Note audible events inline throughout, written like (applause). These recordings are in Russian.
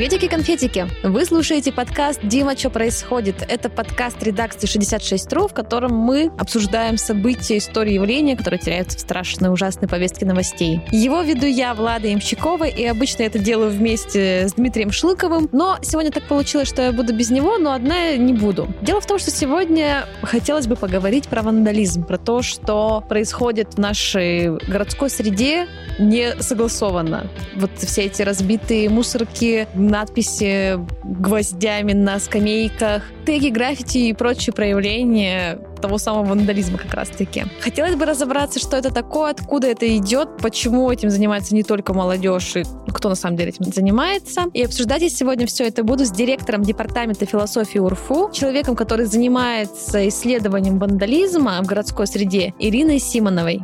Приветики-конфетики! Вы слушаете подкаст «Дима, что происходит?». Это подкаст редакции 66.ru, в котором мы обсуждаем события, истории, явления, которые теряются в страшной, ужасной повестке новостей. Его веду я, Влада Имщикова, и обычно это делаю вместе с Дмитрием Шлыковым, но сегодня так получилось, что я буду без него, но одна не буду. Дело в том, что сегодня хотелось бы поговорить про вандализм, про то, что происходит в нашей городской среде не согласованно. Вот все эти разбитые мусорки, надписи гвоздями на скамейках, теги, граффити и прочие проявления того самого вандализма как раз-таки. Хотелось бы разобраться, что это такое, откуда это идет, почему этим занимается не только молодежь и кто на самом деле этим занимается. И обсуждать я сегодня все это буду с директором департамента философии УРФУ, человеком, который занимается исследованием вандализма в городской среде, Ириной Симоновой.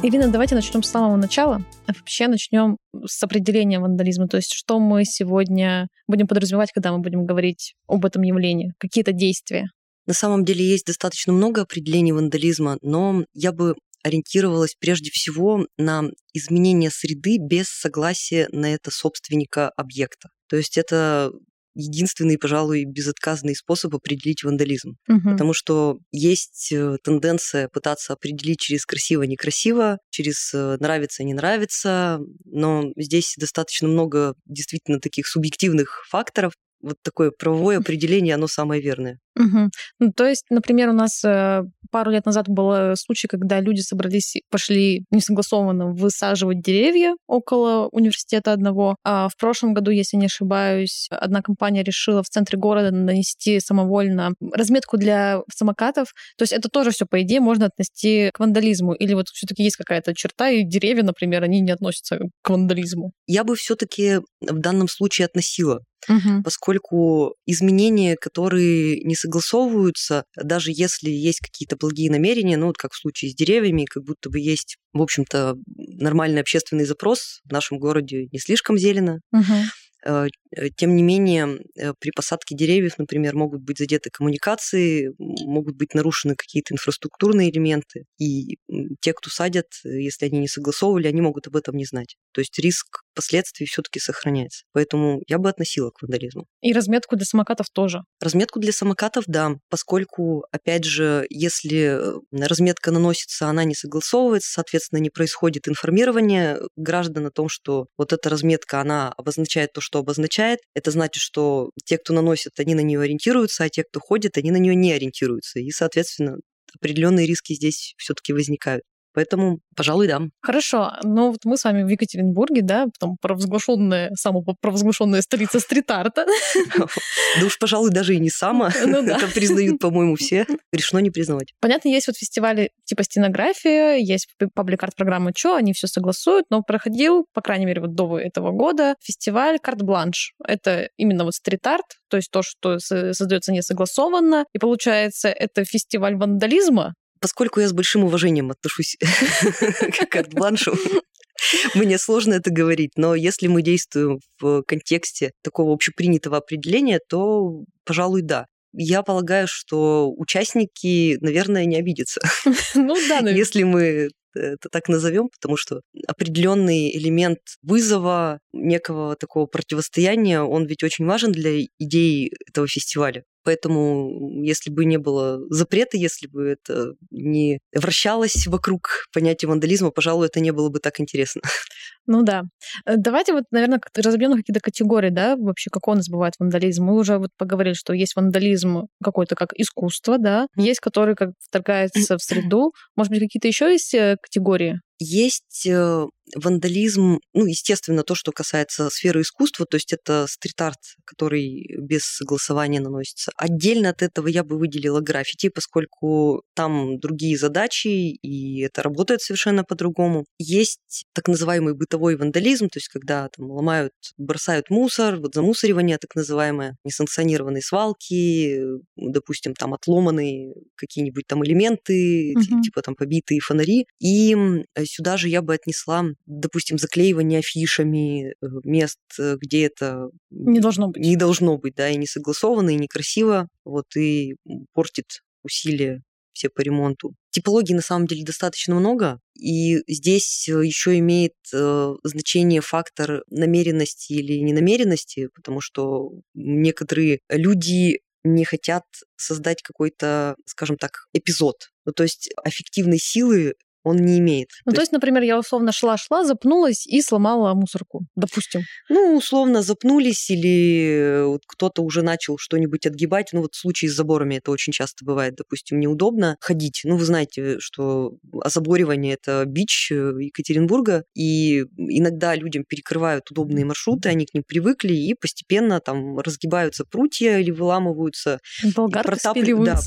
Ирина, давайте начнем с самого начала. Вообще начнем с определения вандализма. То есть что мы сегодня будем подразумевать, когда мы будем говорить об этом явлении? Какие-то действия? На самом деле есть достаточно много определений вандализма, но я бы ориентировалась прежде всего на изменение среды без согласия на это собственника объекта. То есть это единственный, пожалуй, безотказный способ определить вандализм. Угу. Потому что есть э, тенденция пытаться определить через красиво-некрасиво, через э, нравится-не нравится, но здесь достаточно много действительно таких субъективных факторов, вот такое правовое определение, оно самое верное. Угу. Ну, то есть, например, у нас э, пару лет назад был э, случай, когда люди собрались, пошли несогласованно высаживать деревья около университета одного. А в прошлом году, если не ошибаюсь, одна компания решила в центре города нанести самовольно разметку для самокатов. То есть это тоже все, по идее, можно отнести к вандализму. Или вот все-таки есть какая-то черта, и деревья, например, они не относятся к вандализму. Я бы все-таки в данном случае относила угу. поскольку изменения, которые не согласовываются, даже если есть какие-то благие намерения, ну вот как в случае с деревьями, как будто бы есть, в общем-то, нормальный общественный запрос в нашем городе не слишком зелено. Угу. Э, э, тем не менее, э, при посадке деревьев, например, могут быть задеты коммуникации, могут быть нарушены какие-то инфраструктурные элементы, и те, кто садят, если они не согласовывали, они могут об этом не знать. То есть риск последствий все-таки сохраняется. Поэтому я бы относила к вандализму. И разметку для самокатов тоже. Разметку для самокатов, да, поскольку, опять же, если разметка наносится, она не согласовывается, соответственно, не происходит информирование граждан о том, что вот эта разметка, она обозначает то, что обозначает. Это значит, что те, кто наносит, они на нее ориентируются, а те, кто ходит, они на нее не ориентируются. И, соответственно, определенные риски здесь все-таки возникают. Поэтому, пожалуй, да. Хорошо. Ну, вот мы с вами в Екатеринбурге, да, потом провозглашенная, самопровозглашенная столица стрит-арта. Да уж, пожалуй, даже и не сама. Ну Это признают, по-моему, все. Решено не признавать. Понятно, есть вот фестивали типа стенография, есть паблик-арт программа «Чё», они все согласуют, но проходил, по крайней мере, вот до этого года, фестиваль «Карт-бланш». Это именно вот стрит-арт, то есть то, что создается несогласованно. И получается, это фестиваль вандализма, Поскольку я с большим уважением отношусь (laughs) к карт-бланшу, мне сложно это говорить, но если мы действуем в контексте такого общепринятого определения, то, пожалуй, да. Я полагаю, что участники, наверное, не обидятся. (laughs) Ну да, наверное. Если мы это так назовем, потому что определенный элемент вызова, некого такого противостояния, он ведь очень важен для идеи этого фестиваля. Поэтому, если бы не было запрета, если бы это не вращалось вокруг понятия вандализма, пожалуй, это не было бы так интересно. (laughs) Ну да. Э, давайте вот, наверное, разобьем на какие-то категории, да, вообще, как у нас бывает вандализм. Мы уже вот поговорили, что есть вандализм какой-то как искусство, да, есть который как вторгается в среду. Может быть, какие-то еще есть э, категории? Есть э, вандализм, ну, естественно, то, что касается сферы искусства, то есть это стрит-арт, который без согласования наносится. Отдельно от этого я бы выделила граффити, поскольку там другие задачи, и это работает совершенно по-другому. Есть так называемый бытовой вандализм, то есть когда там ломают, бросают мусор, вот замусоривание так называемое, несанкционированные свалки, допустим, там отломанные какие-нибудь там элементы, угу. типа там побитые фонари. И сюда же я бы отнесла, допустим, заклеивание афишами э, мест, э, где это не должно быть. Не должно быть, да, и не согласованно, и некрасиво, вот, и портит усилия все по ремонту. Типологий на самом деле достаточно много, и здесь э, еще имеет э, значение фактор намеренности или ненамеренности, потому что некоторые люди не хотят создать какой-то, скажем так, эпизод. Ну, то есть аффективной силы он не имеет. Ну, то, то есть, например, я условно шла-шла, запнулась и сломала мусорку, допустим. Ну, условно запнулись или вот кто-то уже начал что-нибудь отгибать. Ну, вот в случае с заборами это очень часто бывает, допустим, неудобно ходить. Ну, вы знаете, что озаборивание – это бич э, Екатеринбурга, и иногда людям перекрывают удобные маршруты, они к ним привыкли, и постепенно там разгибаются прутья или выламываются. Болгарка протап... да,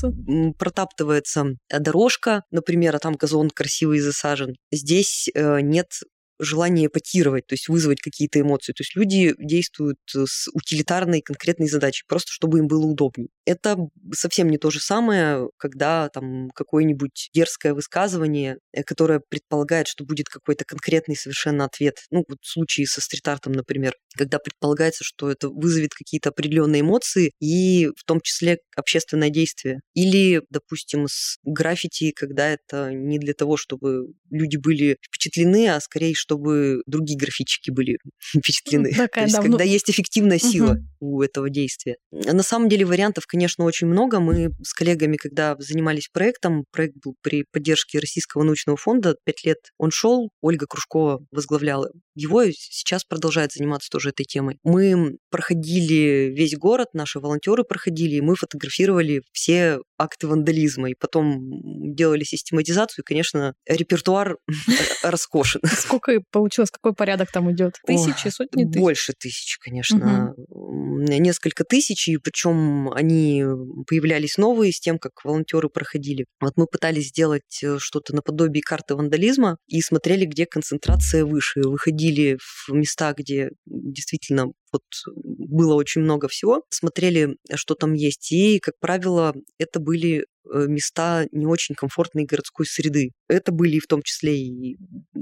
протаптывается дорожка, например, а там газон красивый красивый засажен. Здесь э, нет желание эпатировать, то есть вызвать какие-то эмоции. То есть люди действуют э, с утилитарной конкретной задачей, просто чтобы им было удобнее. Это совсем не то же самое, когда там какое-нибудь дерзкое высказывание, э, которое предполагает, что будет какой-то конкретный совершенно ответ. Ну, вот в случае со стрит-артом, например, когда предполагается, что это вызовет какие-то определенные эмоции и в том числе общественное действие. Или, допустим, с граффити, когда это не для того, чтобы люди были впечатлены, а скорее, чтобы другие графичики были (laughs) впечатлены. Такая, То есть, да, когда ну... есть эффективная сила угу. у этого действия. На самом деле вариантов, конечно, очень много. Мы с коллегами, когда занимались проектом, проект был при поддержке Российского научного фонда, пять лет он шел, Ольга Кружкова возглавляла его, сейчас продолжает заниматься тоже этой темой. Мы проходили весь город, наши волонтеры проходили, и мы фотографировали все акты вандализма, и потом делали систематизацию, и, конечно, репертуар (laughs) роскошен. Сколько получилось, какой порядок там идет? Тысячи, сотни тысяч? Больше тысяч, конечно. Несколько тысяч, и причем они появлялись новые с тем, как волонтеры проходили. Вот мы пытались сделать э, что-то наподобие карты вандализма и смотрели, где концентрация выше. Выходили в места, где действительно вот было очень много всего, смотрели, что там есть, и, как правило, это были э, места не очень комфортной городской среды. Это были в том числе и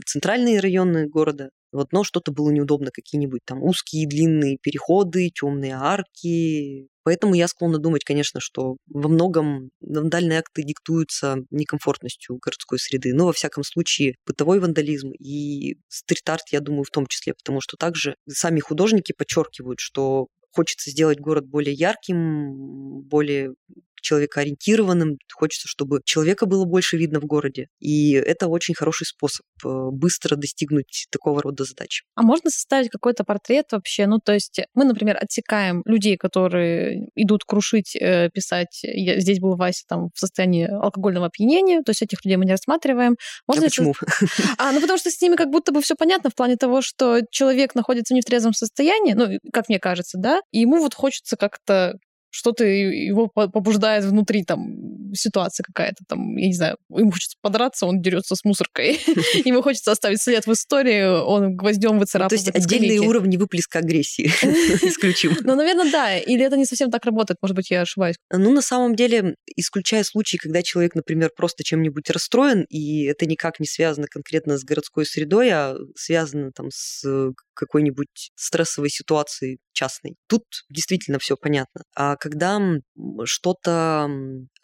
центральные районы города, вот, но что-то было неудобно, какие-нибудь там узкие длинные переходы, темные арки. Поэтому я склонна думать, конечно, что во многом вандальные акты диктуются некомфортностью городской среды. Но, во всяком случае, бытовой вандализм и стрит-арт, я думаю, в том числе, потому что также сами художники подчеркивают, что хочется сделать город более ярким, более человекоориентированным, хочется, чтобы человека было больше видно в городе. И это очень хороший способ э, быстро достигнуть такого рода задач. А можно составить какой-то портрет вообще? Ну, то есть мы, например, отсекаем людей, которые идут крушить, э, писать, я, здесь был Вася там в состоянии алкогольного опьянения, то есть этих людей мы не рассматриваем. Можно а почему? (laughs) А, ну потому что с ними как будто бы все понятно в плане того, что человек находится не в трезвом состоянии, ну, как мне кажется, да, и ему вот хочется как-то что-то его побуждает внутри, там, ситуация какая-то, там, я не знаю, ему хочется подраться, он дерется с мусоркой, (laughs) ему хочется оставить след в истории, он гвоздем выцарапывает. То есть отдельные уровни выплеска агрессии (laughs) исключим. Ну, наверное, да. Или это не совсем так работает, может быть, я ошибаюсь. Ну, на самом деле, исключая случаи, когда человек, например, просто чем-нибудь расстроен, и это никак не связано конкретно с городской средой, а связано там с какой-нибудь стрессовой ситуации частной. Тут действительно все понятно. А когда что-то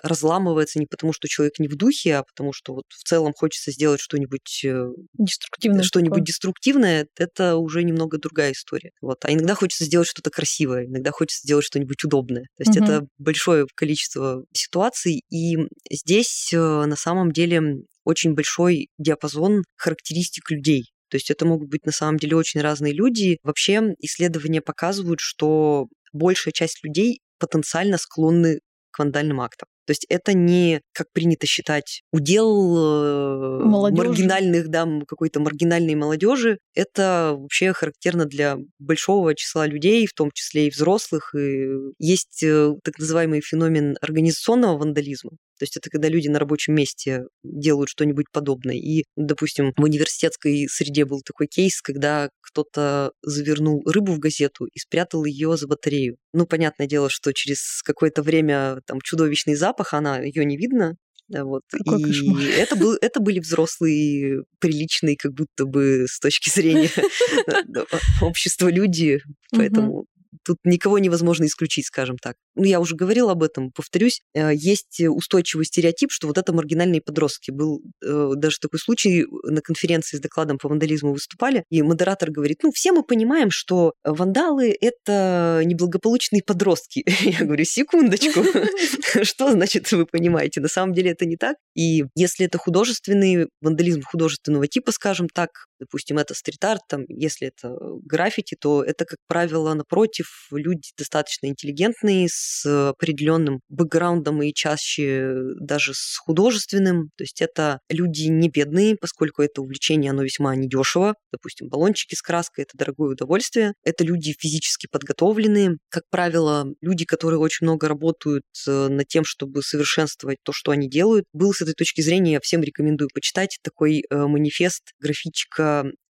разламывается не потому, что человек не в духе, а потому что вот в целом хочется сделать что-нибудь э, деструктивное, что-нибудь деструктивное, это уже немного другая история. Вот. А иногда хочется сделать что-то красивое, иногда хочется сделать что-нибудь удобное. То есть угу. это большое количество ситуаций, и здесь э, на самом деле очень большой диапазон характеристик людей. То есть это могут быть на самом деле очень разные люди. Вообще исследования показывают, что большая часть людей потенциально склонны к вандальным актам. То есть это не, как принято считать, удел э, молодежи. маргинальных, да, какой-то маргинальной молодежи. Это вообще характерно для большого числа людей, в том числе и взрослых. И есть э, так называемый феномен организационного вандализма. То есть это когда люди на рабочем месте делают что-нибудь подобное. И, допустим, в университетской среде был такой кейс, когда кто-то завернул рыбу в газету и спрятал ее за батарею. Ну, понятное дело, что через какое-то время там чудовищный запах, она ее не видно, вот. Какой и кошмар. это, был, это были взрослые, приличные, как будто бы с точки зрения (laughs) общества люди, поэтому Тут никого невозможно исключить, скажем так. Ну, я уже говорила об этом, повторюсь. Э, есть устойчивый стереотип, что вот это маргинальные подростки. Был э, даже такой случай на конференции с докладом по вандализму выступали, и модератор говорит, ну, все мы понимаем, что вандалы — это неблагополучные подростки. (laughs) Я говорю, секундочку, (laughs) что значит вы понимаете? На самом деле это не так. И если это художественный вандализм художественного типа, скажем так, допустим, это стрит-арт, там, если это граффити, то это, как правило, напротив, люди достаточно интеллигентные, с определенным бэкграундом и чаще даже с художественным. То есть это люди не бедные, поскольку это увлечение, оно весьма недешево. Допустим, баллончики с краской – это дорогое удовольствие. Это люди физически подготовленные. Как правило, люди, которые очень много работают э, над тем, чтобы совершенствовать то, что они делают. Был с этой точки зрения, я всем рекомендую почитать такой э, манифест графичка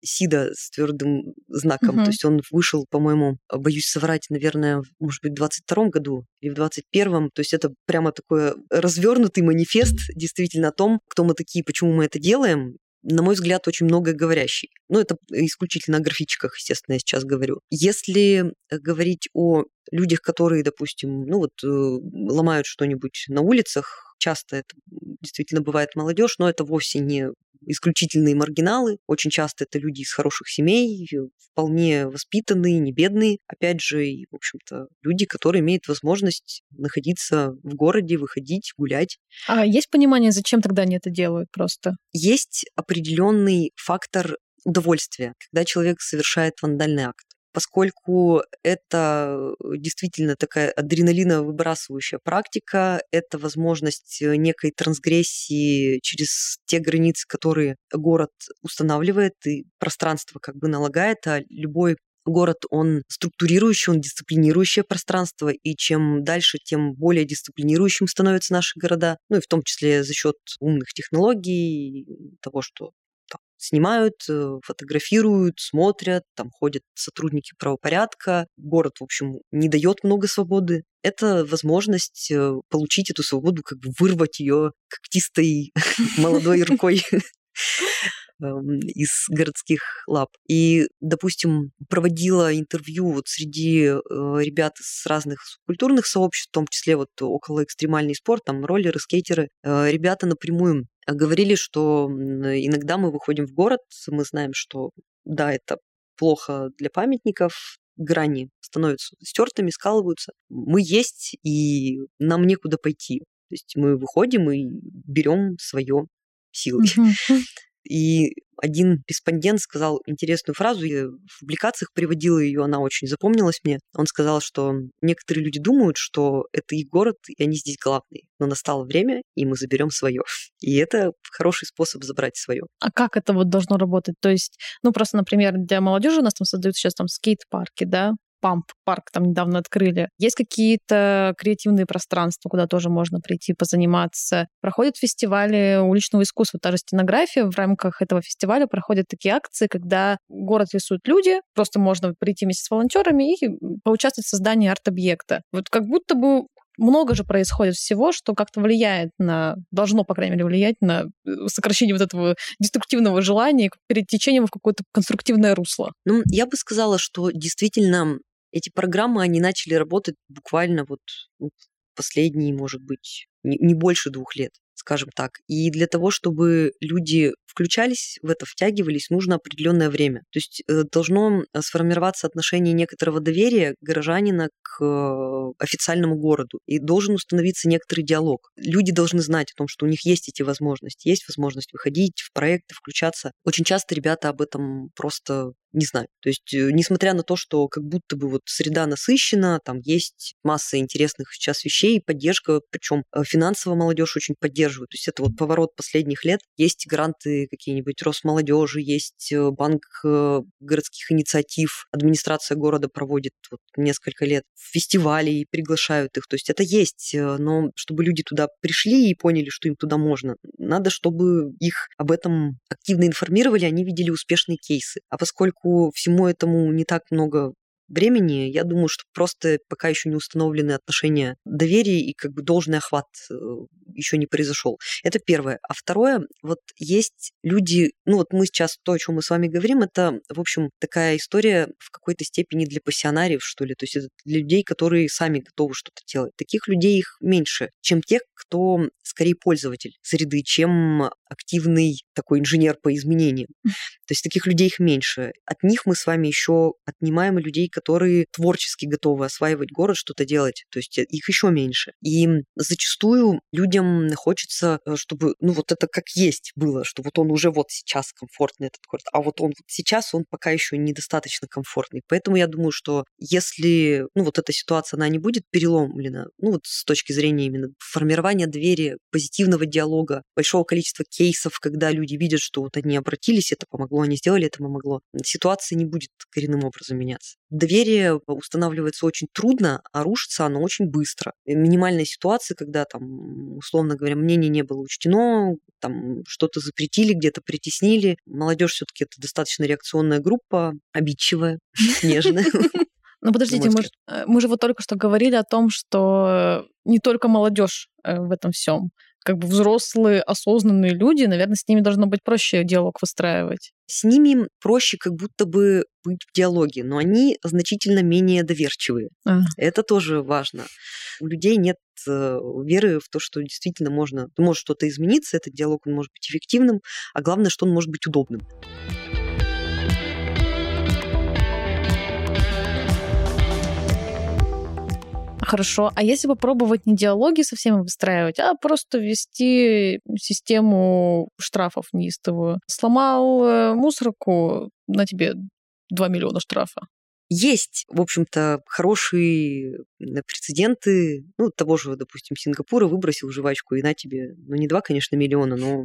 Сида с твердым знаком. Угу. То есть он вышел, по-моему, боюсь соврать, наверное, может быть, в 22 году или в 21-м. То есть это прямо такой развернутый манифест действительно о том, кто мы такие, почему мы это делаем, на мой взгляд, очень многое говорящий. Ну, это исключительно о графичках, естественно, я сейчас говорю. Если говорить о людях, которые, допустим, ну вот э, ломают что-нибудь на улицах, часто это действительно бывает молодежь, но это вовсе не исключительные маргиналы. Очень часто это люди из хороших семей, вполне воспитанные, не бедные. Опять же, и, в общем-то, люди, которые имеют возможность находиться в городе, выходить, гулять. А есть понимание, зачем тогда они это делают просто? Есть определенный фактор удовольствия, когда человек совершает вандальный акт поскольку это э, действительно такая адреналиновыбрасывающая практика, это возможность э, некой трансгрессии через те границы, которые город устанавливает и пространство как бы налагает, а любой город, он структурирующий, он дисциплинирующее пространство, и чем дальше, тем более дисциплинирующим становятся наши города, ну и в том числе за счет умных технологий, того, что снимают, э, фотографируют, смотрят, там ходят сотрудники правопорядка. Город, в общем, не дает много свободы. Это возможность э, получить эту свободу, как бы вырвать ее когтистой (laughs) молодой рукой из городских лап. И, допустим, проводила интервью вот среди э, ребят из разных культурных сообществ, в том числе вот около экстремальный спорт, там роллеры, скейтеры. Ребята напрямую говорили, что иногда мы выходим в город, мы знаем, что да, это плохо для памятников, грани становятся стертыми, скалываются. Мы есть, и нам некуда пойти. То есть мы выходим и берем свое силой. И один респондент сказал интересную фразу, я в публикациях приводила ее, она очень запомнилась мне. Он сказал, что некоторые люди думают, что это их город, и они здесь главные. Но настало время, и мы заберем свое. (laughs) И это хороший способ забрать свое. А как это вот должно работать? То есть, ну просто, например, для молодежи у нас там создают сейчас там скейт-парки, да, Памп парк там недавно открыли. Есть какие-то креативные пространства, куда тоже можно прийти позаниматься. Проходят фестивали уличного искусства, та же стенография. В рамках этого фестиваля проходят такие акции, когда город рисуют люди, просто можно прийти вместе с волонтерами и поучаствовать в создании арт-объекта. Вот как будто бы много же происходит всего, что как-то влияет на, должно, по крайней мере, влиять на э, сокращение вот этого деструктивного желания перед течением в какое-то конструктивное русло. Ну, я бы сказала, что действительно эти программы, они начали работать буквально вот последние, может быть, не больше двух лет, скажем так. И для того, чтобы люди включались в это, втягивались, нужно определенное время. То есть э, должно э, сформироваться отношение некоторого доверия горожанина к э, официальному городу. И должен установиться некоторый диалог. Люди должны знать о том, что у них есть эти возможности. Есть возможность выходить в проекты, включаться. Очень часто ребята об этом просто не знаю. То есть, несмотря на то, что как будто бы вот среда насыщена, там есть масса интересных сейчас вещей, поддержка, причем финансово молодежь очень поддерживает. То есть это вот поворот последних лет. Есть гранты какие-нибудь Росмолодежи, есть э, банк э, городских инициатив, администрация города проводит вот несколько лет фестивали и приглашают их. То есть это есть, э, но чтобы люди туда пришли и поняли, что им туда можно, надо, чтобы их об этом активно информировали, они видели успешные кейсы. А поскольку всему этому не так много времени. Я думаю, что просто пока еще не установлены отношения доверия и как бы должный охват э, еще не произошел. Это первое. А второе, вот есть люди, ну вот мы сейчас то, о чем мы с вами говорим, это, в общем, такая история в какой-то степени для пассионариев, что ли. То есть это для людей, которые сами готовы что-то делать. Таких людей их меньше, чем тех, кто скорее пользователь среды, чем активный такой инженер по изменениям. То есть таких людей их меньше. От них мы с вами еще отнимаем людей, которые творчески готовы осваивать город, что-то делать. То есть их еще меньше. И зачастую людям хочется, э, чтобы, ну вот это как есть было, что вот он уже вот сейчас комфортный, этот город, а вот он вот сейчас, он пока еще недостаточно комфортный. Поэтому я думаю, что если, ну вот эта ситуация, она не будет переломлена, ну вот с точки зрения именно формирования доверия, позитивного диалога, большого количества кейсов, когда люди видят, что вот они обратились, это помогло, они сделали, это помогло, ситуация не будет коренным образом меняться. Доверие устанавливается очень трудно, а рушится оно очень быстро. Минимальная ситуация, когда там, условно говоря, мнение не было учтено, там что-то запретили, где-то притеснили. Молодежь все-таки это достаточно реакционная группа, обидчивая, (laughs) нежная. (laughs) Ну (laughs) подождите, мы, э, мы же вот только что говорили о том, что не только молодежь э, в этом всем как бы взрослые, осознанные люди, наверное, с ними должно быть проще диалог выстраивать. С ними проще как будто бы быть в диалоге, но они значительно менее доверчивые. А. Это тоже важно. У людей нет э, веры в то, что действительно можно, может что-то измениться, этот диалог он может быть эффективным, а главное, что он может быть удобным. Хорошо. А если попробовать не диалоги со всеми выстраивать, а просто ввести систему штрафов неистовую? Сломал э, мусорку, на тебе 2 миллиона штрафа. Есть, в общем-то, хорошие прецеденты, ну, того же, допустим, Сингапура выбросил жвачку, и на тебе, ну, не два, конечно, миллиона, но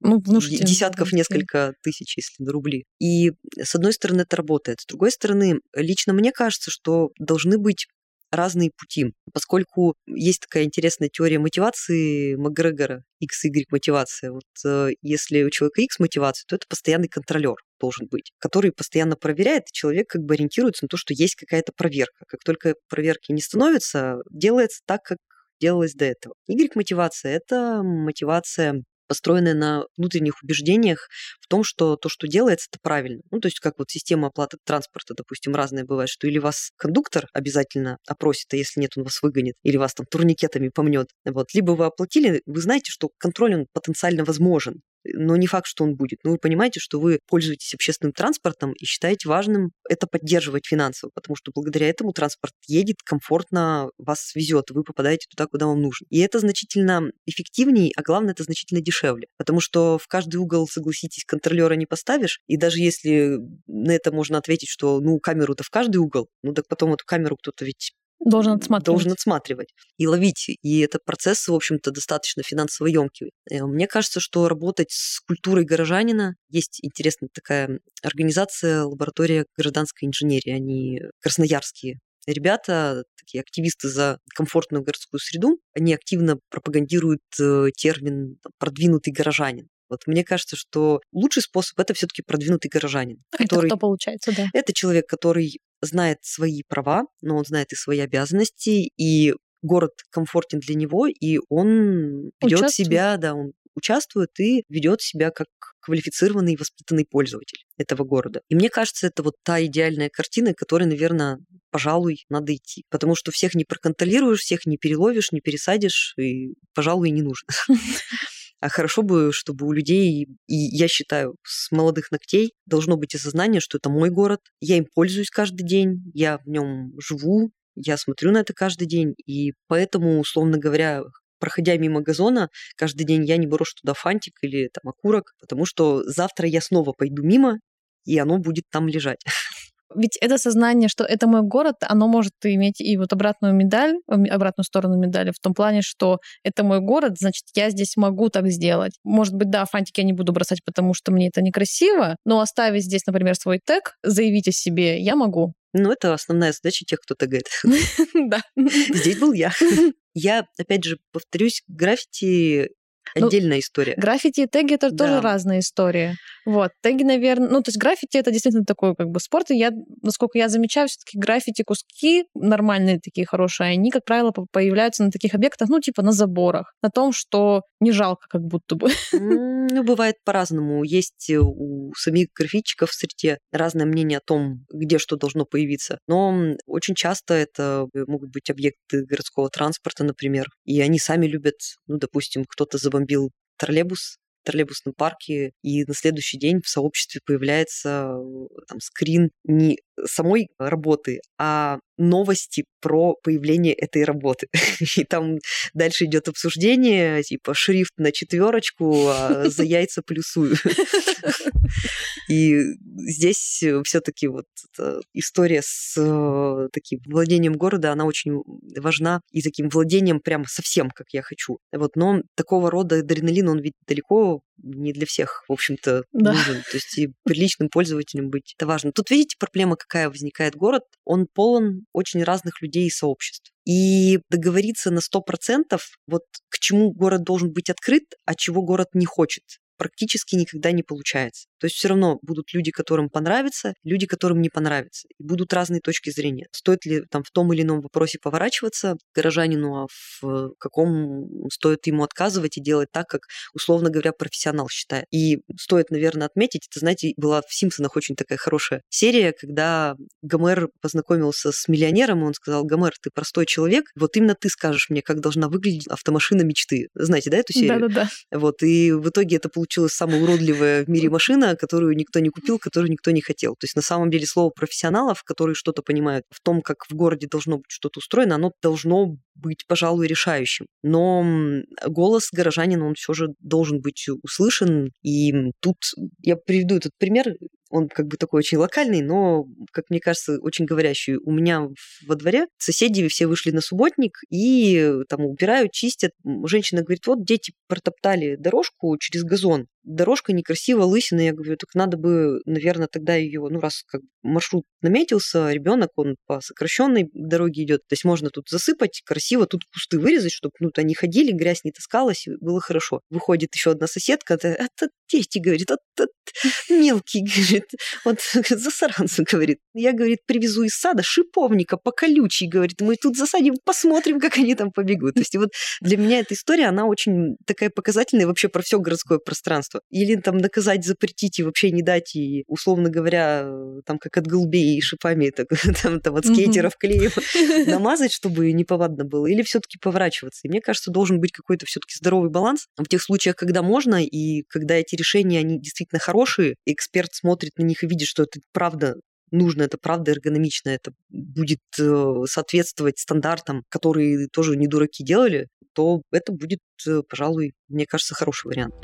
ну, десятков, несколько тысяч, если на рубли. И, с одной стороны, это работает. С другой стороны, лично мне кажется, что должны быть разные пути, поскольку есть такая интересная теория мотивации Макгрегора, X-Y мотивация. Вот э, если у человека X мотивация, то это постоянный контролер должен быть, который постоянно проверяет, и человек как бы ориентируется на то, что есть какая-то проверка. Как только проверки не становится, делается так, как делалось до этого. Y-мотивация – это мотивация построенная на внутренних убеждениях в том, что то, что делается, это правильно. Ну, то есть как вот система оплаты транспорта, допустим, разная бывает, что или вас кондуктор обязательно опросит, а если нет, он вас выгонит, или вас там турникетами помнет. Вот. Либо вы оплатили, вы знаете, что контроль он потенциально возможен но не факт, что он будет. Но вы понимаете, что вы пользуетесь общественным транспортом и считаете важным это поддерживать финансово, потому что благодаря этому транспорт едет комфортно, вас везет, вы попадаете туда, куда вам нужно. И это значительно эффективнее, а главное, это значительно дешевле, потому что в каждый угол, согласитесь, контролера не поставишь, и даже если на это можно ответить, что ну камеру-то в каждый угол, ну так потом эту камеру кто-то ведь должен отсматривать. Должен отсматривать и ловить. И этот процесс, в общем-то, достаточно финансово емкий. Э, мне кажется, что работать с культурой горожанина есть интересная такая организация, лаборатория гражданской инженерии. Они красноярские ребята, такие активисты за комфортную городскую среду, они активно пропагандируют э, термин продвинутый горожанин. Вот мне кажется, что лучший способ это все-таки продвинутый горожанин. который... Это кто получается, да? Это человек, который знает свои права, но он знает и свои обязанности, и город комфортен для него, и он ведет себя, да, он участвует и ведет себя как квалифицированный и воспитанный пользователь этого города. И мне кажется, это вот та идеальная картина, которой, наверное, пожалуй, надо идти. Потому что всех не проконтролируешь, всех не переловишь, не пересадишь, и, пожалуй, не нужно. (laughs) А хорошо бы, чтобы у людей, и я считаю, с молодых ногтей должно быть осознание, что это мой город, я им пользуюсь каждый день, я в нем живу, я смотрю на это каждый день, и поэтому, условно говоря, проходя мимо газона, каждый день я не брошу туда фантик или там окурок, потому что завтра я снова пойду мимо, и оно будет там лежать. (laughs) Ведь это сознание, что это мой город, оно может иметь и вот обратную медаль, обратную сторону медали, в том плане, что это мой город, значит, я здесь могу так сделать. Может быть, да, фантики я не буду бросать, потому что мне это некрасиво, но оставить здесь, например, свой тег, заявить о себе я могу. Ну, это основная задача тех, кто тегает. (laughs) Да. Здесь был я. (laughs) Я, опять же, повторюсь, граффити ну, отдельная история. Граффити и теги это да. тоже разная история. Вот, теги, наверное, ну, то есть граффити это действительно такой как бы спорт, и я, насколько я замечаю, все таки граффити куски нормальные такие хорошие, они, как правило, появляются на таких объектах, ну, типа на заборах, на том, что не жалко как будто бы. (laughs) Ну, бывает по-разному. Есть у самих граффитчиков в среде разное мнение о том, где что должно появиться. Но очень часто это могут быть объекты городского транспорта, например, и они сами любят, ну, допустим, кто-то забомбил троллейбус, троллейбусном парке, и на следующий день в сообществе появляется там скрин не самой работы, а новости про появление этой работы. (laughs) И там дальше идет обсуждение, типа шрифт на четверочку, а за яйца плюсую. (laughs) И здесь все-таки вот история с э, таким владением города, она очень важна и таким владением прям совсем, как я хочу. Вот, но такого рода адреналин, он ведь далеко не для всех, в общем-то, да. нужен. То есть и приличным пользователем быть это важно. Тут видите, проблема какая возникает город? Он полон очень разных людей и сообществ. И договориться на 100%, вот к чему город должен быть открыт, а чего город не хочет практически никогда не получается. То есть все равно будут люди, которым понравится, люди, которым не понравится. И будут разные точки зрения. Стоит ли там в том или ином вопросе поворачиваться горожанину, а в каком стоит ему отказывать и делать так, как, условно говоря, профессионал считает. И стоит, наверное, отметить, это, знаете, была в «Симпсонах» очень такая хорошая серия, когда Гомер познакомился с миллионером, и он сказал, Гомер, ты простой человек, вот именно ты скажешь мне, как должна выглядеть автомашина мечты. Знаете, да, эту серию? Да-да-да. Вот, и в итоге это получилась самая уродливая в мире машина, которую никто не купил, которую никто не хотел. То есть на самом деле слово профессионалов, которые что-то понимают в том, как в городе должно быть что-то устроено, оно должно быть, пожалуй, решающим. Но голос горожанина, он все же должен быть услышан. И тут я приведу этот пример он как бы такой очень локальный, но, как мне кажется, очень говорящий. У меня во дворе соседи все вышли на субботник и там убирают, чистят. Женщина говорит, вот дети протоптали дорожку через газон дорожка некрасиво, лысина. Я говорю, так надо бы, наверное, тогда ее, ну, раз как маршрут наметился, ребенок, он по сокращенной дороге идет, то есть можно тут засыпать, красиво тут кусты вырезать, чтобы, ну, они ходили, грязь не таскалась, было хорошо. Выходит еще одна соседка, это дети, говорит, это мелкий, (laughs) говорит, вот (laughs) засранцы, говорит. Я, говорит, привезу из сада шиповника по колючей, говорит, мы тут засадим, посмотрим, как они там побегут. То есть вот для меня эта история, она очень такая показательная вообще про все городское пространство. Или там наказать, запретить и вообще не дать, и, условно говоря, там как от голубей и шипами, так, (laughs) там, там от скейтеров клеем (laughs) намазать, чтобы неповадно было, или все таки поворачиваться. И мне кажется, должен быть какой-то все таки здоровый баланс в тех случаях, когда можно, и когда эти решения, они действительно хорошие, эксперт смотрит на них и видит, что это правда нужно, это правда эргономично, это будет э, соответствовать стандартам, которые тоже не дураки делали, то это будет, э, пожалуй, мне кажется, хороший вариант.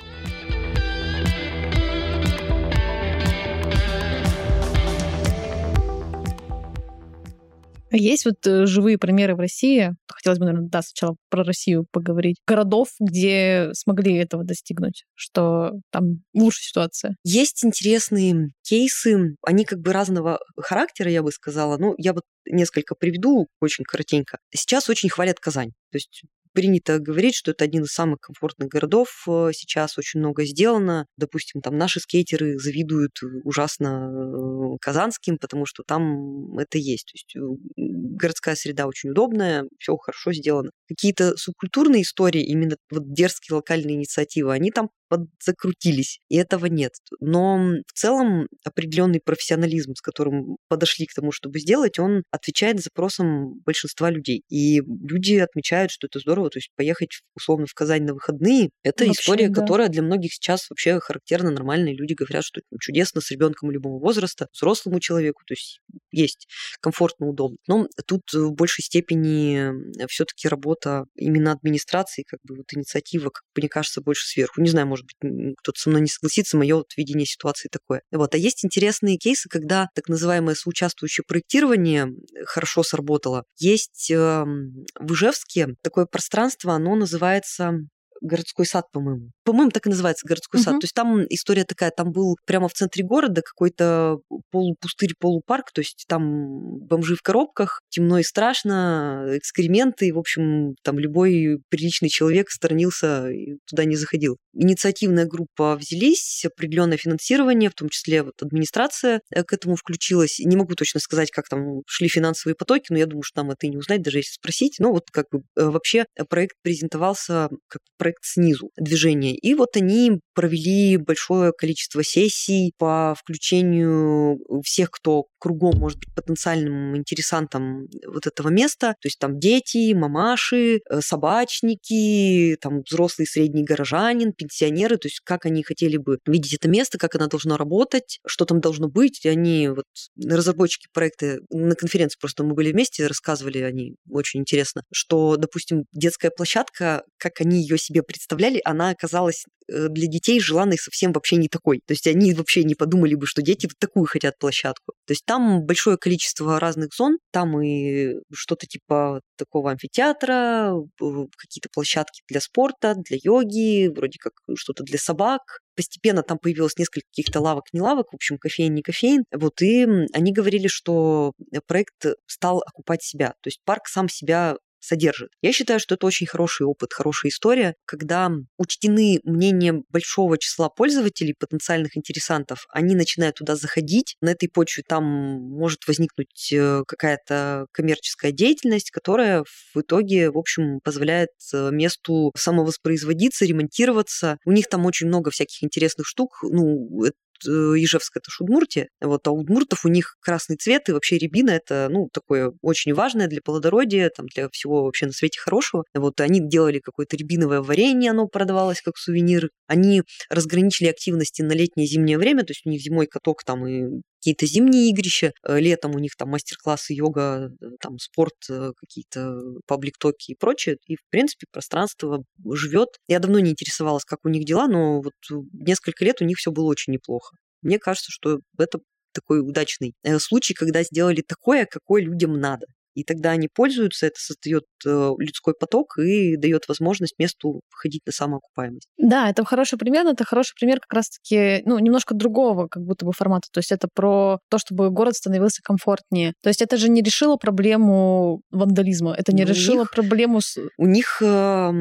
Есть вот э, живые примеры в России, хотелось бы, наверное, да, сначала про Россию поговорить, городов, где смогли этого достигнуть, что там лучше ситуация? Есть интересные кейсы, они как бы разного характера, я бы сказала. Ну, я вот несколько приведу очень коротенько. Сейчас очень хвалят Казань. То есть принято говорить, что это один из самых комфортных городов. Э, сейчас очень много сделано. Допустим, там наши скейтеры завидуют ужасно э, казанским, потому что там это есть. То есть э, городская среда очень удобная, все хорошо сделано. Какие-то субкультурные истории, именно вот дерзкие локальные инициативы, они там подзакрутились, и этого нет. Но в целом определенный профессионализм, с которым подошли к тому, чтобы сделать, он отвечает запросам большинства людей. И люди отмечают, что это здорово, то есть поехать условно в Казань на выходные, это вообще, история, да. которая для многих сейчас вообще характерна, нормальные люди говорят, что это чудесно с ребенком любого возраста, взрослому человеку, то есть есть комфортно, удобно. Но тут в большей степени все-таки работа именно администрации, как бы вот инициатива, как мне кажется, больше сверху. Не знаю, может быть, кто-то со мной не согласится, мое вот видение ситуации такое. Вот. А есть интересные кейсы, когда так называемое соучаствующее проектирование хорошо сработало. Есть э, в Ижевске такое пространство, оно называется городской сад, по-моему. По-моему, так и называется городской uh-huh. сад. То есть там история такая, там был прямо в центре города какой-то полупустырь, полупарк, то есть там бомжи в коробках, темно и страшно, экскременты, в общем, там любой приличный человек сторонился и туда не заходил. Инициативная группа взялись, определенное финансирование, в том числе вот администрация э, к этому включилась. Не могу точно сказать, как там шли финансовые потоки, но я думаю, что там это и не узнать, даже если спросить. Но вот как бы э, вообще проект презентовался как проект снизу движения. И вот они провели большое количество сессий по включению всех, кто кругом может быть потенциальным интересантом вот этого места. То есть там дети, мамаши, э, собачники, там взрослый средний горожанин, пенсионеры. То есть как они хотели бы видеть это место, как оно должно работать, что там должно быть. И они, вот разработчики проекта, на конференции просто мы были вместе, рассказывали они очень интересно, что, допустим, детская площадка, как они ее себе представляли, она оказалась Э, для детей желанной совсем вообще не такой. То есть они вообще не подумали бы, что дети вот такую хотят площадку. То есть там большое количество разных зон, там и что-то типа такого амфитеатра, какие-то площадки для спорта, для йоги, вроде как что-то для собак. Постепенно там появилось несколько каких-то лавок, не лавок, в общем, кофеин, не кофеин. Вот, и они говорили, что проект стал окупать себя. То есть парк сам себя содержит. Я считаю, что это очень хороший опыт, хорошая история, когда учтены мнения большого числа пользователей, потенциальных интересантов, они начинают туда заходить, на этой почве там может возникнуть э, какая-то коммерческая деятельность, которая в итоге, в общем, позволяет э, месту самовоспроизводиться, ремонтироваться. У них там очень много всяких интересных штук. Ну, Э, Ижевск это Шудмуртия, вот, а у удмуртов у них красный цвет, и вообще рябина это, ну, такое очень важное для плодородия, там, для всего вообще на свете хорошего. Вот они делали какое-то рябиновое варенье, оно продавалось как сувенир. Они разграничили активности на летнее и зимнее время, то есть у них зимой каток там и какие-то зимние игрища, э, летом у них там мастер-классы йога, э, там спорт, э, какие-то паблик-токи и прочее. И, в принципе, пространство живет. Я давно не интересовалась, как у них дела, но вот несколько лет у них все было очень неплохо. Мне кажется, что это такой удачный случай, когда сделали такое, какое людям надо и тогда они пользуются, это создает э, людской поток и дает возможность месту выходить на самоокупаемость. Да, это хороший пример, это хороший пример как раз-таки, ну, немножко другого как будто бы формата, то есть это про то, чтобы город становился комфортнее. То есть это же не решило проблему вандализма, это не ну, решило них, проблему... С... У них э,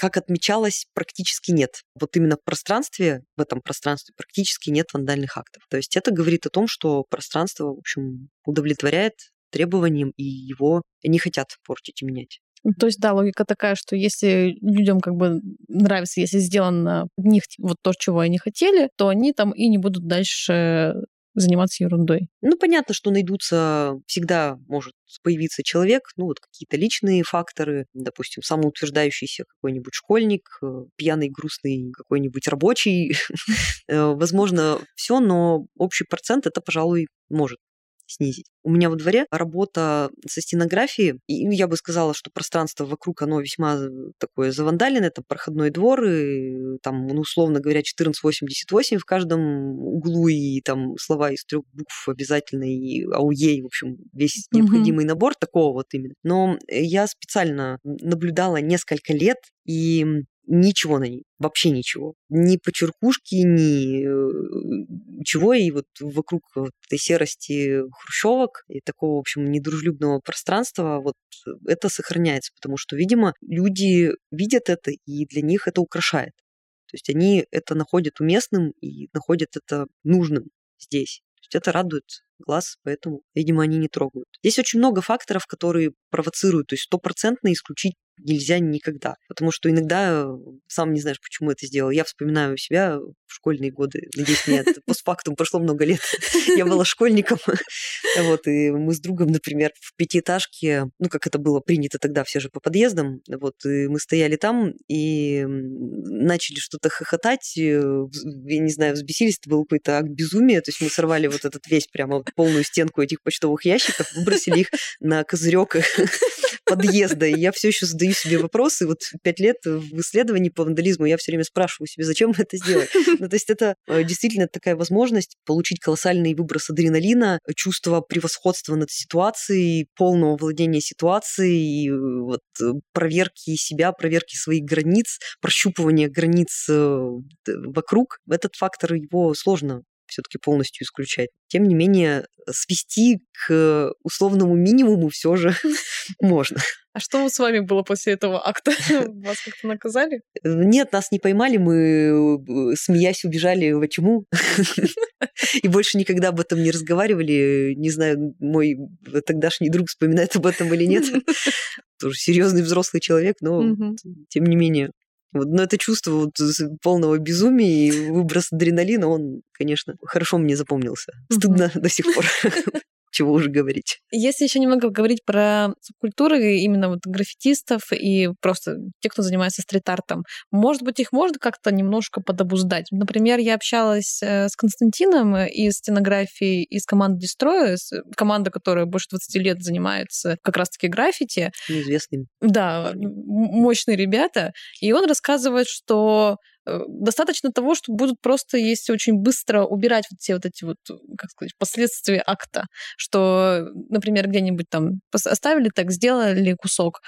как отмечалось, практически нет. Вот именно в пространстве, в этом пространстве практически нет вандальных актов. То есть это говорит о том, что пространство, в общем, удовлетворяет требованиям, и его не хотят портить и менять. Ну, то есть, да, логика такая, что если людям как бы нравится, если сделано в них вот то, чего они хотели, то они там и не будут дальше заниматься ерундой. Ну, понятно, что найдутся, всегда может появиться человек, ну, вот какие-то личные факторы, допустим, самоутверждающийся какой-нибудь школьник, э, пьяный, грустный какой-нибудь рабочий, (laughs) э, возможно, все, но общий процент это, пожалуй, может снизить. У меня во дворе работа со стенографией, и я бы сказала, что пространство вокруг, оно весьма такое завандаленное, там проходной двор, и там, ну, условно говоря, 1488 в каждом углу, и там слова из трех букв обязательно, и АУЕ, в общем, весь mm-hmm. необходимый набор такого вот именно. Но я специально наблюдала несколько лет, и ничего на ней, вообще ничего. Ни почеркушки, ни э, ничего. И вот вокруг вот этой серости хрущевок и такого, в общем, недружелюбного пространства вот это сохраняется, потому что, видимо, люди видят это, и для них это украшает. То есть они это находят уместным и находят это нужным здесь. То есть это радует глаз, поэтому, видимо, они не трогают. Здесь очень много факторов, которые провоцируют, то есть стопроцентно исключить нельзя никогда. Потому что иногда сам не знаешь, почему это сделал. Я вспоминаю себя в школьные годы. Надеюсь, нет, постфактум прошло много лет. (laughs) Я была школьником. (laughs) Вот, и мы с другом, например, в пятиэтажке, ну, как это было принято тогда, все же по подъездам, вот, и мы стояли там и начали что-то хохотать, э, я не знаю, взбесились, это был какой-то акт безумия, то есть мы сорвали вот этот весь прямо полную стенку этих почтовых ящиков, выбросили их на козырек (laughs) подъезда, и я все еще задаю себе вопросы. Вот пять лет в исследовании по вандализму я все время спрашиваю себе, зачем это сделали. Ну, то есть это э, действительно такая возможность получить колоссальный выброс адреналина, чувство превосходства над ситуацией, полного владения ситуацией, вот, э, проверки себя, проверки своих границ, прощупывания границ э, вокруг. Этот фактор его сложно все-таки полностью исключать. Тем не менее, свести к условному минимуму все же (laughs) можно. А что с вами было после этого акта? (laughs) Вас как-то наказали? Нет, нас не поймали, мы, э, смеясь, убежали в чему (laughs) и больше никогда об этом не разговаривали. Не знаю, мой тогдашний друг вспоминает об этом или нет. Тоже серьезный взрослый человек, но тем не менее. Вот, но это чувство вот полного безумия и выброс адреналина, он, конечно, хорошо мне запомнился. Стыдно до сих пор (laughs) чего уже говорить. Если еще немного говорить про субкультуры именно вот граффитистов и просто тех, кто занимается стрит-артом, может быть, их можно как-то немножко подобуздать. Например, я общалась э, с Константином из стенографии из команды Destroy, команда, которая больше 20 лет занимается как раз-таки граффити. Неизвестным. Да, мощные ребята. И он рассказывает, что Э, достаточно того, что будут просто, если очень быстро убирать вот все вот эти вот, как сказать, последствия акта, что, например, где-нибудь там оставили так, сделали кусок,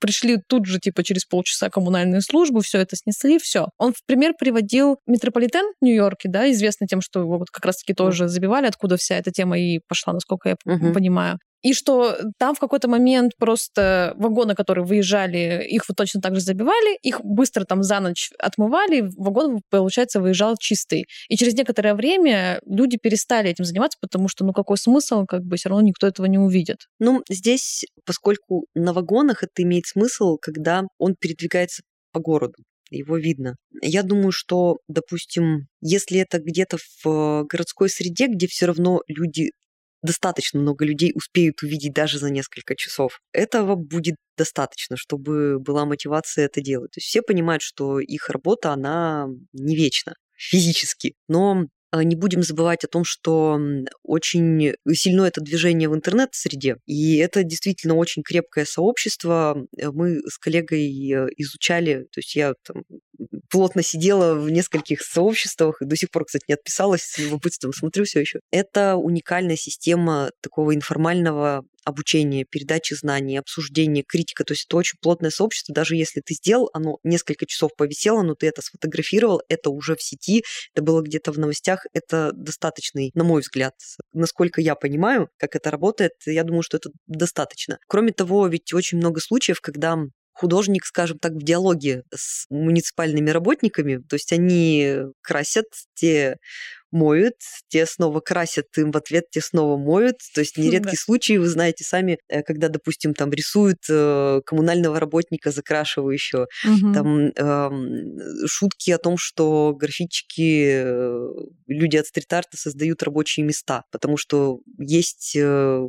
пришли тут же, типа, через полчаса коммунальные службы, все это снесли, все. Он в пример приводил метрополитен в Нью-Йорке, да, известный тем, что его вот как раз-таки тоже забивали, откуда вся эта тема и пошла, насколько я uh-huh. понимаю. И что там в какой-то момент просто вагоны, которые выезжали, их вот точно так же забивали, их быстро там за ночь отмывали, вагон, получается, выезжал чистый. И через некоторое время люди перестали этим заниматься, потому что, ну, какой смысл, как бы все равно никто этого не увидит. Ну, здесь, поскольку на вагонах это имеет смысл, когда он передвигается по городу его видно. Я думаю, что, допустим, если это где-то в городской среде, где все равно люди достаточно много людей успеют увидеть даже за несколько часов. Этого будет достаточно, чтобы была мотивация это делать. То есть все понимают, что их работа, она не вечна физически. Но а, не будем забывать о том, что очень сильно это движение в интернет-среде, и это действительно очень крепкое сообщество. Мы с коллегой э, изучали, то есть я там плотно сидела в нескольких сообществах, и до сих пор, кстати, не отписалась, с любопытством смотрю все еще. Это уникальная система такого информального обучение, передачи знаний, обсуждение, критика. То есть это очень плотное сообщество. Даже если ты сделал, оно несколько часов повисело, но ты это сфотографировал, это уже в сети, это было где-то в новостях, это достаточный, на мой взгляд, насколько я понимаю, как это работает, я думаю, что это достаточно. Кроме того, ведь очень много случаев, когда художник, скажем так, в диалоге с муниципальными работниками, то есть они красят те моют, те снова красят им в ответ, те снова моют. То есть нередки да. случаи, вы знаете сами, э, когда, допустим, там рисуют э, коммунального работника закрашивающего, угу. там э, шутки о том, что графички, э, люди от стрит-арта создают рабочие места, потому что есть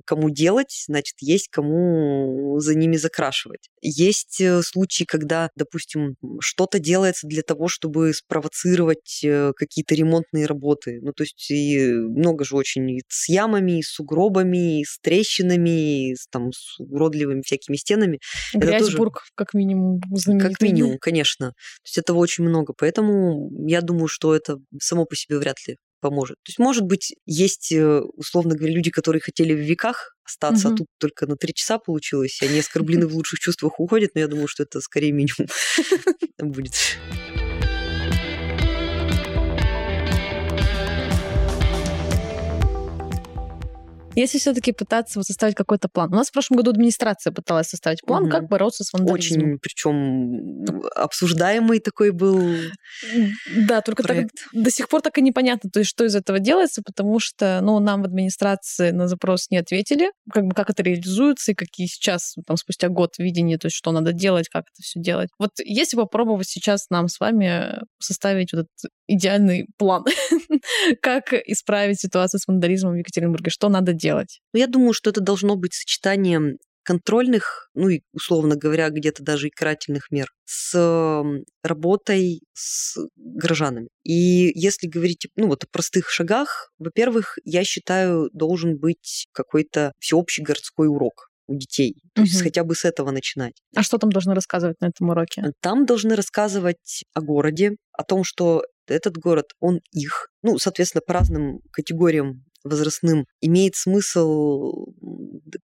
кому делать, значит, есть кому за ними закрашивать. Есть случаи, когда, допустим, что-то делается для того, чтобы спровоцировать какие-то ремонтные работы, работы. Ну, то есть и много же очень и с ямами, и с угробами, и с трещинами, и с, там, с уродливыми всякими стенами. Грязьбург, тоже... как минимум, знаменитый. Как минимум, конечно. То есть этого очень много. Поэтому я думаю, что это само по себе вряд ли поможет. То есть, может быть, есть, э, условно говоря, люди, которые хотели в веках остаться, угу. а тут только на три часа получилось, и они (laughs) оскорблены в лучших чувствах уходят, но я думаю, что это скорее минимум (laughs) будет. Если все-таки пытаться вот составить какой-то план. У нас в прошлом году администрация пыталась составить план, угу. как бороться с вандализмом. Очень, причем обсуждаемый такой был. Да, только так, до сих пор так и непонятно, то есть что из этого делается, потому что, ну, нам в администрации на запрос не ответили, как бы как это реализуется и какие сейчас, там, спустя год видения, то есть что надо делать, как это все делать. Вот если попробовать сейчас нам с вами составить вот этот идеальный план, (laughs) как исправить ситуацию с вандализмом в Екатеринбурге, что надо делать? Ну, я думаю, что это должно быть сочетанием контрольных, ну и, условно говоря, где-то даже и карательных мер с работой с горожанами. И если говорить ну, вот о простых шагах, во-первых, я считаю, должен быть какой-то всеобщий городской урок у детей. То есть хотя бы с этого начинать. А что там должны рассказывать на этом уроке? Там должны рассказывать о городе, о том, что этот город, он их. Ну, соответственно, по разным категориям возрастным имеет смысл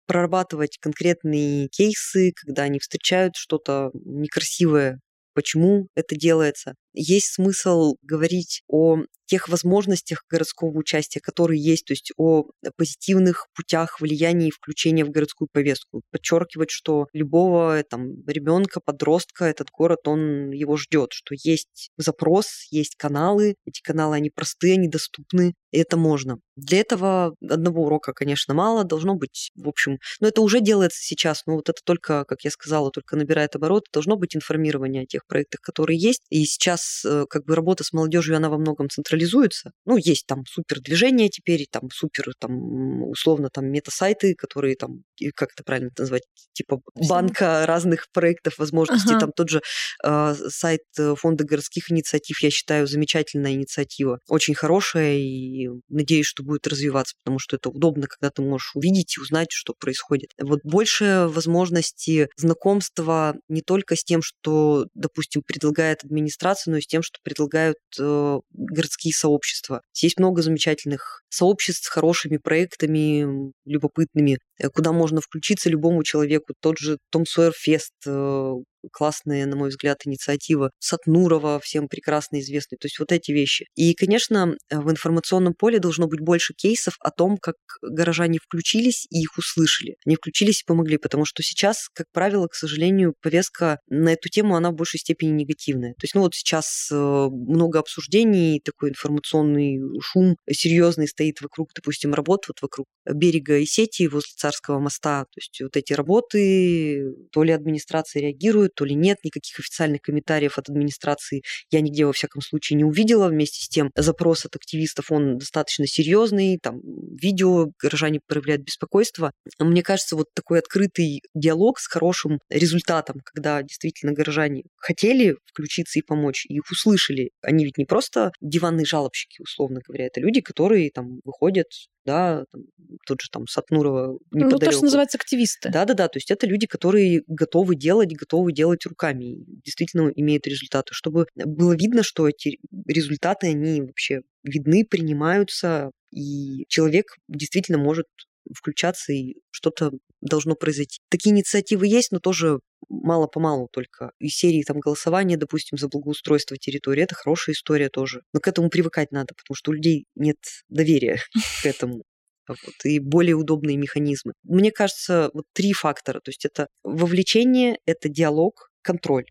прорабатывать конкретные кейсы, когда они встречают что-то некрасивое, почему это делается. Есть смысл говорить о тех возможностях городского участия, которые есть, то есть о позитивных путях влияния и включения в городскую повестку. Подчеркивать, что любого там, ребенка, подростка этот город, он его ждет, что есть запрос, есть каналы, эти каналы, они простые, они доступны, и это можно. Для этого одного урока, конечно, мало, должно быть, в общем, но это уже делается сейчас, но вот это только, как я сказала, только набирает обороты, должно быть информирование о тех проектах, которые есть, и сейчас э, как бы работа с молодежью, она во многом централизуется. Ну, есть там супер движения теперь, там супер, там, условно, там мета-сайты, которые там, как это правильно назвать, типа банка разных проектов, возможностей. Ага. Там тот же э, сайт Фонда городских инициатив, я считаю, замечательная инициатива. Очень хорошая и надеюсь, что будет развиваться, потому что это удобно, когда ты можешь увидеть и узнать, что происходит. Вот больше возможности знакомства не только с тем, что, допустим, предлагает администрация, и с тем, что предлагают э, городские сообщества. Есть много замечательных сообществ с хорошими проектами, любопытными, э, куда можно включиться любому человеку. Тот же Том Сойер Фест, классная, на мой взгляд, инициатива. Сатнурова, всем прекрасно известный. То есть вот эти вещи. И, конечно, в информационном поле должно быть больше кейсов о том, как горожане включились и их услышали. Они включились и помогли, потому что сейчас, как правило, к сожалению, повестка на эту тему, она в большей степени негативная. То есть, ну вот сейчас э, много обсуждений, такой информационный шум серьезный стоит вокруг, допустим, работ вот вокруг берега и сети возле Царского моста. То есть вот эти работы, то ли администрация реагирует, то ли нет, никаких официальных комментариев от администрации я нигде, во всяком случае, не увидела. Вместе с тем, запрос от активистов, он достаточно серьезный, там видео, горожане проявляют беспокойство. Мне кажется, вот такой открытый диалог с хорошим результатом, когда действительно горожане хотели включиться и помочь, и их услышали. Они ведь не просто диванные жалобщики, условно говоря, это люди, которые там выходят да, там, тот же там Сатнурова неподалеку. Ну, то, что называется активисты. Да-да-да, то есть это люди, которые готовы делать, готовы делать руками, действительно имеют результаты, чтобы было видно, что эти результаты, они вообще видны, принимаются, и человек действительно может включаться, и что-то должно произойти. Такие инициативы есть, но тоже мало-помалу только. Из серии там голосования, допустим, за благоустройство территории, это хорошая история тоже. Но к этому привыкать надо, потому что у людей нет доверия к этому. Вот, и более удобные механизмы. Мне кажется, вот три фактора. То есть это вовлечение, это диалог, контроль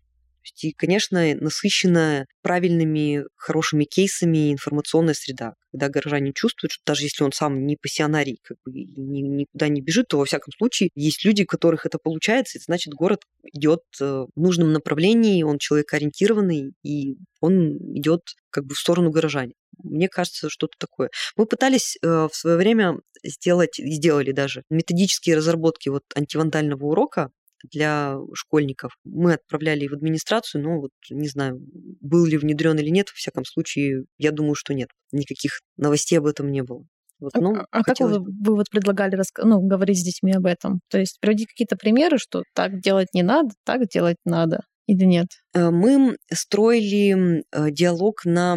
и, конечно, насыщенная правильными, хорошими кейсами информационная среда, когда горожане чувствуют, что даже если он сам не пассионарий, как бы никуда не бежит, то во всяком случае есть люди, у которых это получается, и значит город идет э, в нужном направлении, он человек ориентированный, и он идет как бы в сторону горожане. Мне кажется, что-то такое. Мы пытались э, в свое время сделать, сделали даже методические разработки вот антивандального урока, для школьников. Мы отправляли в администрацию, но вот не знаю, был ли внедрен или нет, во всяком случае, я думаю, что нет. Никаких новостей об этом не было. Вот, ну, а, а как вы, вы вот предлагали раска- ну, говорить с детьми об этом? То есть приводить какие-то примеры, что так делать не надо, так делать надо или нет? Э, мы строили э, диалог на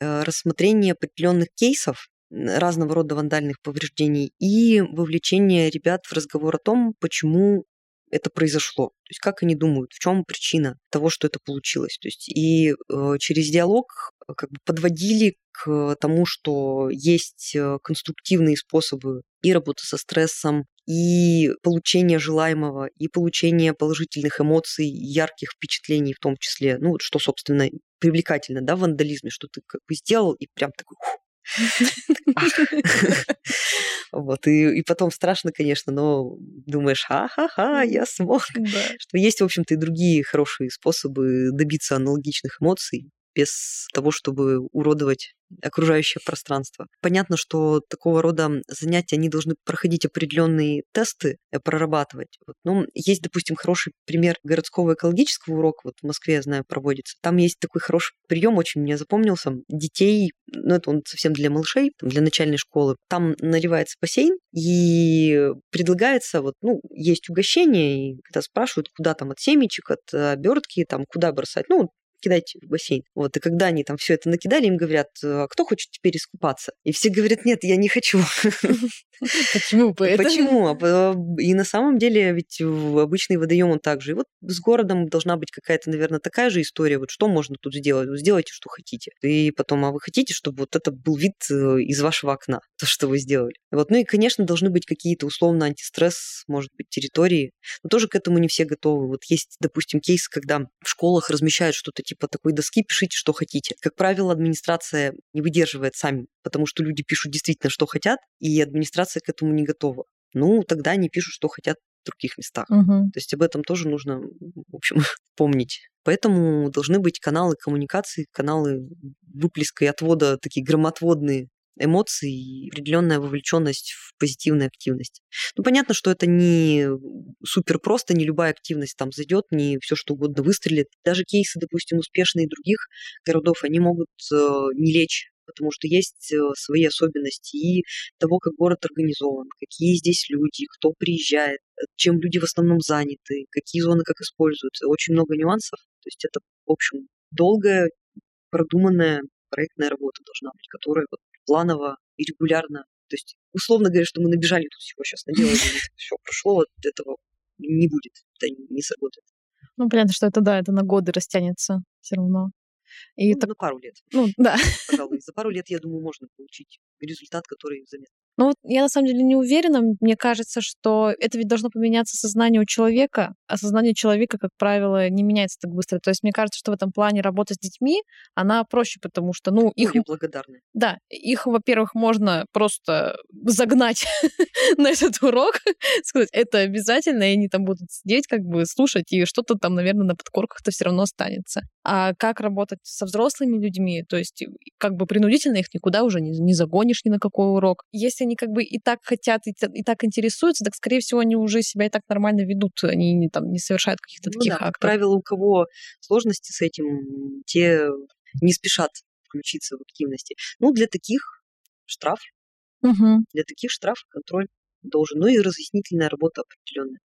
э, рассмотрение определенных кейсов, разного рода вандальных повреждений и вовлечение ребят в разговор о том, почему это произошло. То есть как они думают, в чем причина того, что это получилось. То есть и э, через диалог э, как бы подводили к тому, что есть э, конструктивные способы и работы со стрессом, и получения желаемого, и получения положительных эмоций, ярких впечатлений в том числе. Ну, что, собственно, привлекательно, да, в вандализме, что ты как бы сделал и прям такой, (laughs) Вот, и, и потом страшно, конечно, но думаешь, ха-ха-ха, я смог. Да. Что есть, в общем-то, и другие хорошие способы добиться аналогичных эмоций, без того, чтобы уродовать окружающее пространство. Понятно, что такого рода занятия, они должны проходить определенные тесты, э, прорабатывать. Вот. Но есть, допустим, хороший пример городского экологического урока, вот в Москве, я знаю, проводится. Там есть такой хороший прием, очень мне запомнился. Детей, ну это он совсем для малышей, для начальной школы. Там наливается бассейн, и предлагается, вот, ну, есть угощение, и когда спрашивают, куда там от семечек, от обертки, там, куда бросать, ну, кидайте в бассейн. Вот, и когда они там все это накидали, им говорят, а кто хочет теперь искупаться? И все говорят, нет, я не хочу. (laughs) Почему Почему? А и на самом деле ведь обычный водоем он также. И вот с городом должна быть какая-то, наверное, такая же история. Вот что можно тут сделать? сделайте, что хотите. И потом, а вы хотите, чтобы вот это был вид э, из вашего окна, то, что вы сделали. Вот. Ну и, конечно, должны быть какие-то условно антистресс, может быть, территории. Но тоже к этому не все готовы. Вот есть, допустим, кейс, когда в школах размещают что-то типа такой доски, пишите, что хотите. Как правило, администрация не выдерживает сами, потому что люди пишут действительно, что хотят, и администрация к этому не готова. Ну, тогда они пишут, что хотят в других местах. Угу. То есть об этом тоже нужно, в общем, (laughs) помнить. Поэтому должны быть каналы коммуникации, каналы выплеска и отвода такие громотводные эмоций и определенная вовлеченность в позитивную активность. Ну, понятно, что это не супер просто, не любая активность там зайдет, не все что угодно выстрелит. Даже кейсы, допустим, успешные других городов, они могут э, не лечь потому что есть э, свои особенности и того, как город организован, какие здесь люди, кто приезжает, э, чем люди в основном заняты, какие зоны как используются. Очень много нюансов. То есть это, в общем, долгая, продуманная проектная работа должна быть, которая вот планово и регулярно. То есть, условно говоря, что мы набежали тут всего сейчас наделали, (laughs) все прошло, вот этого не будет, это не сработает. Ну, понятно, что это, да, это на годы растянется все равно. И ну, так... на пару лет. Ну, да. Пожалуй, за (laughs) пару лет, я думаю, можно получить результат, который заметен. Ну вот я на самом деле не уверена. Мне кажется, что это ведь должно поменяться сознание у человека, а сознание человека, как правило, не меняется так быстро. То есть мне кажется, что в этом плане работа с детьми, она проще, потому что, ну, их... Ой, благодарны. Да, их, во-первых, можно просто загнать (laughs) на этот урок, (laughs) сказать, это обязательно, и они там будут сидеть, как бы слушать, и что-то там, наверное, на подкорках-то все равно останется. А как работать со взрослыми людьми, то есть как бы принудительно их никуда уже не, не загонишь ни на какой урок. Если они как бы и так хотят, и, и так интересуются, так, скорее всего, они уже себя и так нормально ведут, они не, там, не совершают каких-то ну, таких да, актов. Как правило, у кого сложности с этим, те не спешат включиться в активности. Ну, для таких штраф. Угу. Для таких штраф контроль должен. Ну и разъяснительная работа определенная.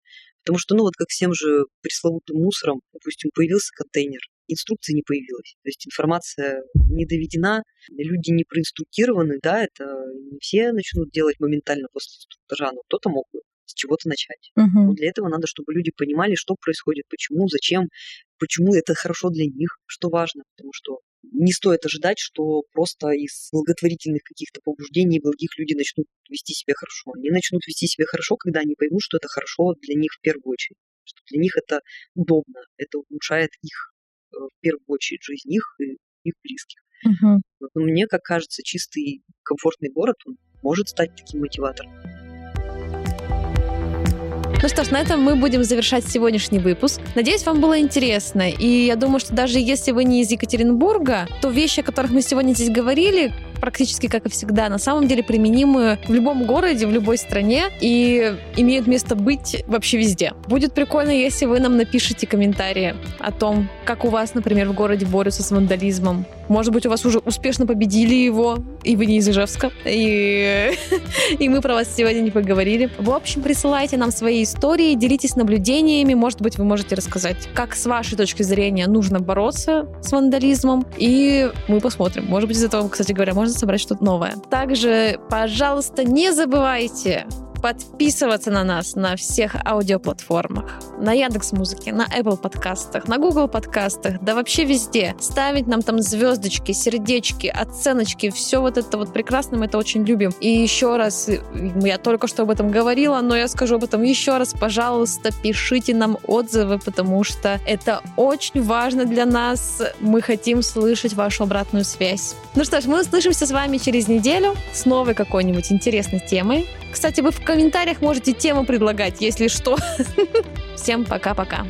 Потому что, ну вот как всем же пресловутым мусором, допустим, появился контейнер, инструкции не появилось. То есть информация не доведена, люди не проинструктированы, да, это не все начнут делать моментально после инструктажа, но кто-то мог бы с чего-то начать. Uh-huh. Но для этого надо, чтобы люди понимали, что происходит, почему, зачем, почему это хорошо для них, что важно, потому что не стоит ожидать, что просто из благотворительных каких-то побуждений благих люди начнут вести себя хорошо. Они начнут вести себя хорошо, когда они поймут, что это хорошо для них в первую очередь, что для них это удобно, это улучшает их в первую очередь жизнь их и их близких. Угу. Но мне, как кажется, чистый, комфортный город, он может стать таким мотиватором. Ну что ж, на этом мы будем завершать сегодняшний выпуск. Надеюсь, вам было интересно. И я думаю, что даже если вы не из Екатеринбурга, то вещи, о которых мы сегодня здесь говорили, практически как и всегда, на самом деле применимы в любом городе, в любой стране и имеют место быть вообще везде. Будет прикольно, если вы нам напишите комментарии о том, как у вас, например, в городе борются с вандализмом. Может быть, у вас уже успешно победили его, и вы не из Ижевска, и, (laughs) и мы про вас сегодня не поговорили. В общем, присылайте нам свои истории, делитесь наблюдениями, может быть, вы можете рассказать, как с вашей точки зрения нужно бороться с вандализмом, и мы посмотрим. Может быть, из этого, кстати говоря, можно собрать что-то новое. Также, пожалуйста, не забывайте подписываться на нас на всех аудиоплатформах, на Яндекс Музыке, на Apple подкастах, на Google подкастах, да вообще везде. Ставить нам там звездочки, сердечки, оценочки, все вот это вот прекрасно, мы это очень любим. И еще раз, я только что об этом говорила, но я скажу об этом еще раз, пожалуйста, пишите нам отзывы, потому что это очень важно для нас. Мы хотим слышать вашу обратную связь. Ну что ж, мы услышимся с вами через неделю с новой какой-нибудь интересной темой. Кстати, вы в комментариях можете тему предлагать, если что. (laughs) Всем пока-пока.